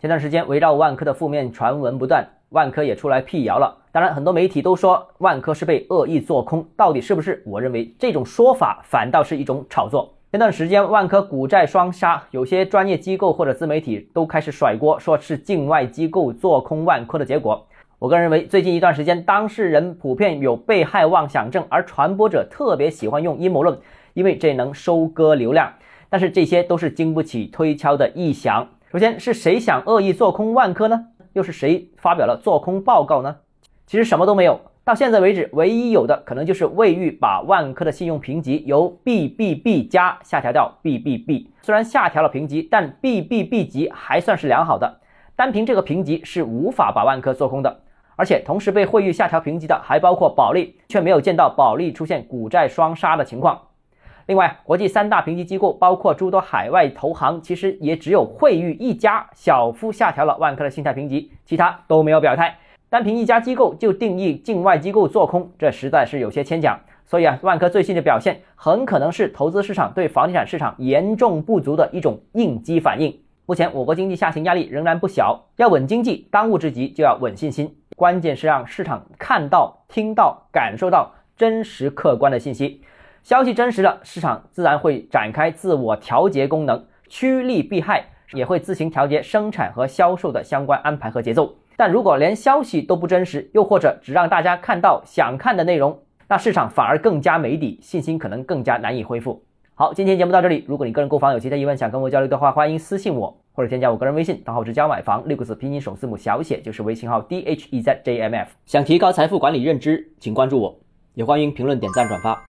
前段时间围绕万科的负面传闻不断，万科也出来辟谣了。当然，很多媒体都说万科是被恶意做空，到底是不是？我认为这种说法反倒是一种炒作。前段时间万科股债双杀，有些专业机构或者自媒体都开始甩锅，说是境外机构做空万科的结果。我个人认为，最近一段时间当事人普遍有被害妄想症，而传播者特别喜欢用阴谋论，因为这能收割流量。但是这些都是经不起推敲的臆想。首先是谁想恶意做空万科呢？又是谁发表了做空报告呢？其实什么都没有。到现在为止，唯一有的可能就是魏玉把万科的信用评级由 BBB 加下调到 BBB。虽然下调了评级，但 BBB 级还算是良好的。单凭这个评级是无法把万科做空的。而且同时被惠誉下调评级的还包括保利，却没有见到保利出现股债双杀的情况。另外，国际三大评级机构，包括诸多海外投行，其实也只有惠誉一家小幅下调了万科的信贷评级，其他都没有表态。单凭一家机构就定义境外机构做空，这实在是有些牵强。所以啊，万科最新的表现很可能是投资市场对房地产市场严重不足的一种应激反应。目前我国经济下行压力仍然不小，要稳经济，当务之急就要稳信心，关键是让市场看到、听到、感受到真实客观的信息。消息真实了，市场自然会展开自我调节功能，趋利避害，也会自行调节生产和销售的相关安排和节奏。但如果连消息都不真实，又或者只让大家看到想看的内容，那市场反而更加没底，信心可能更加难以恢复。好，今天节目到这里。如果你个人购房有其他疑问，想跟我交流的话，欢迎私信我或者添加我个人微信，账号是教买房六个字拼音首字母小写就是微信号 d h e z j m f。想提高财富管理认知，请关注我，也欢迎评论点赞转发。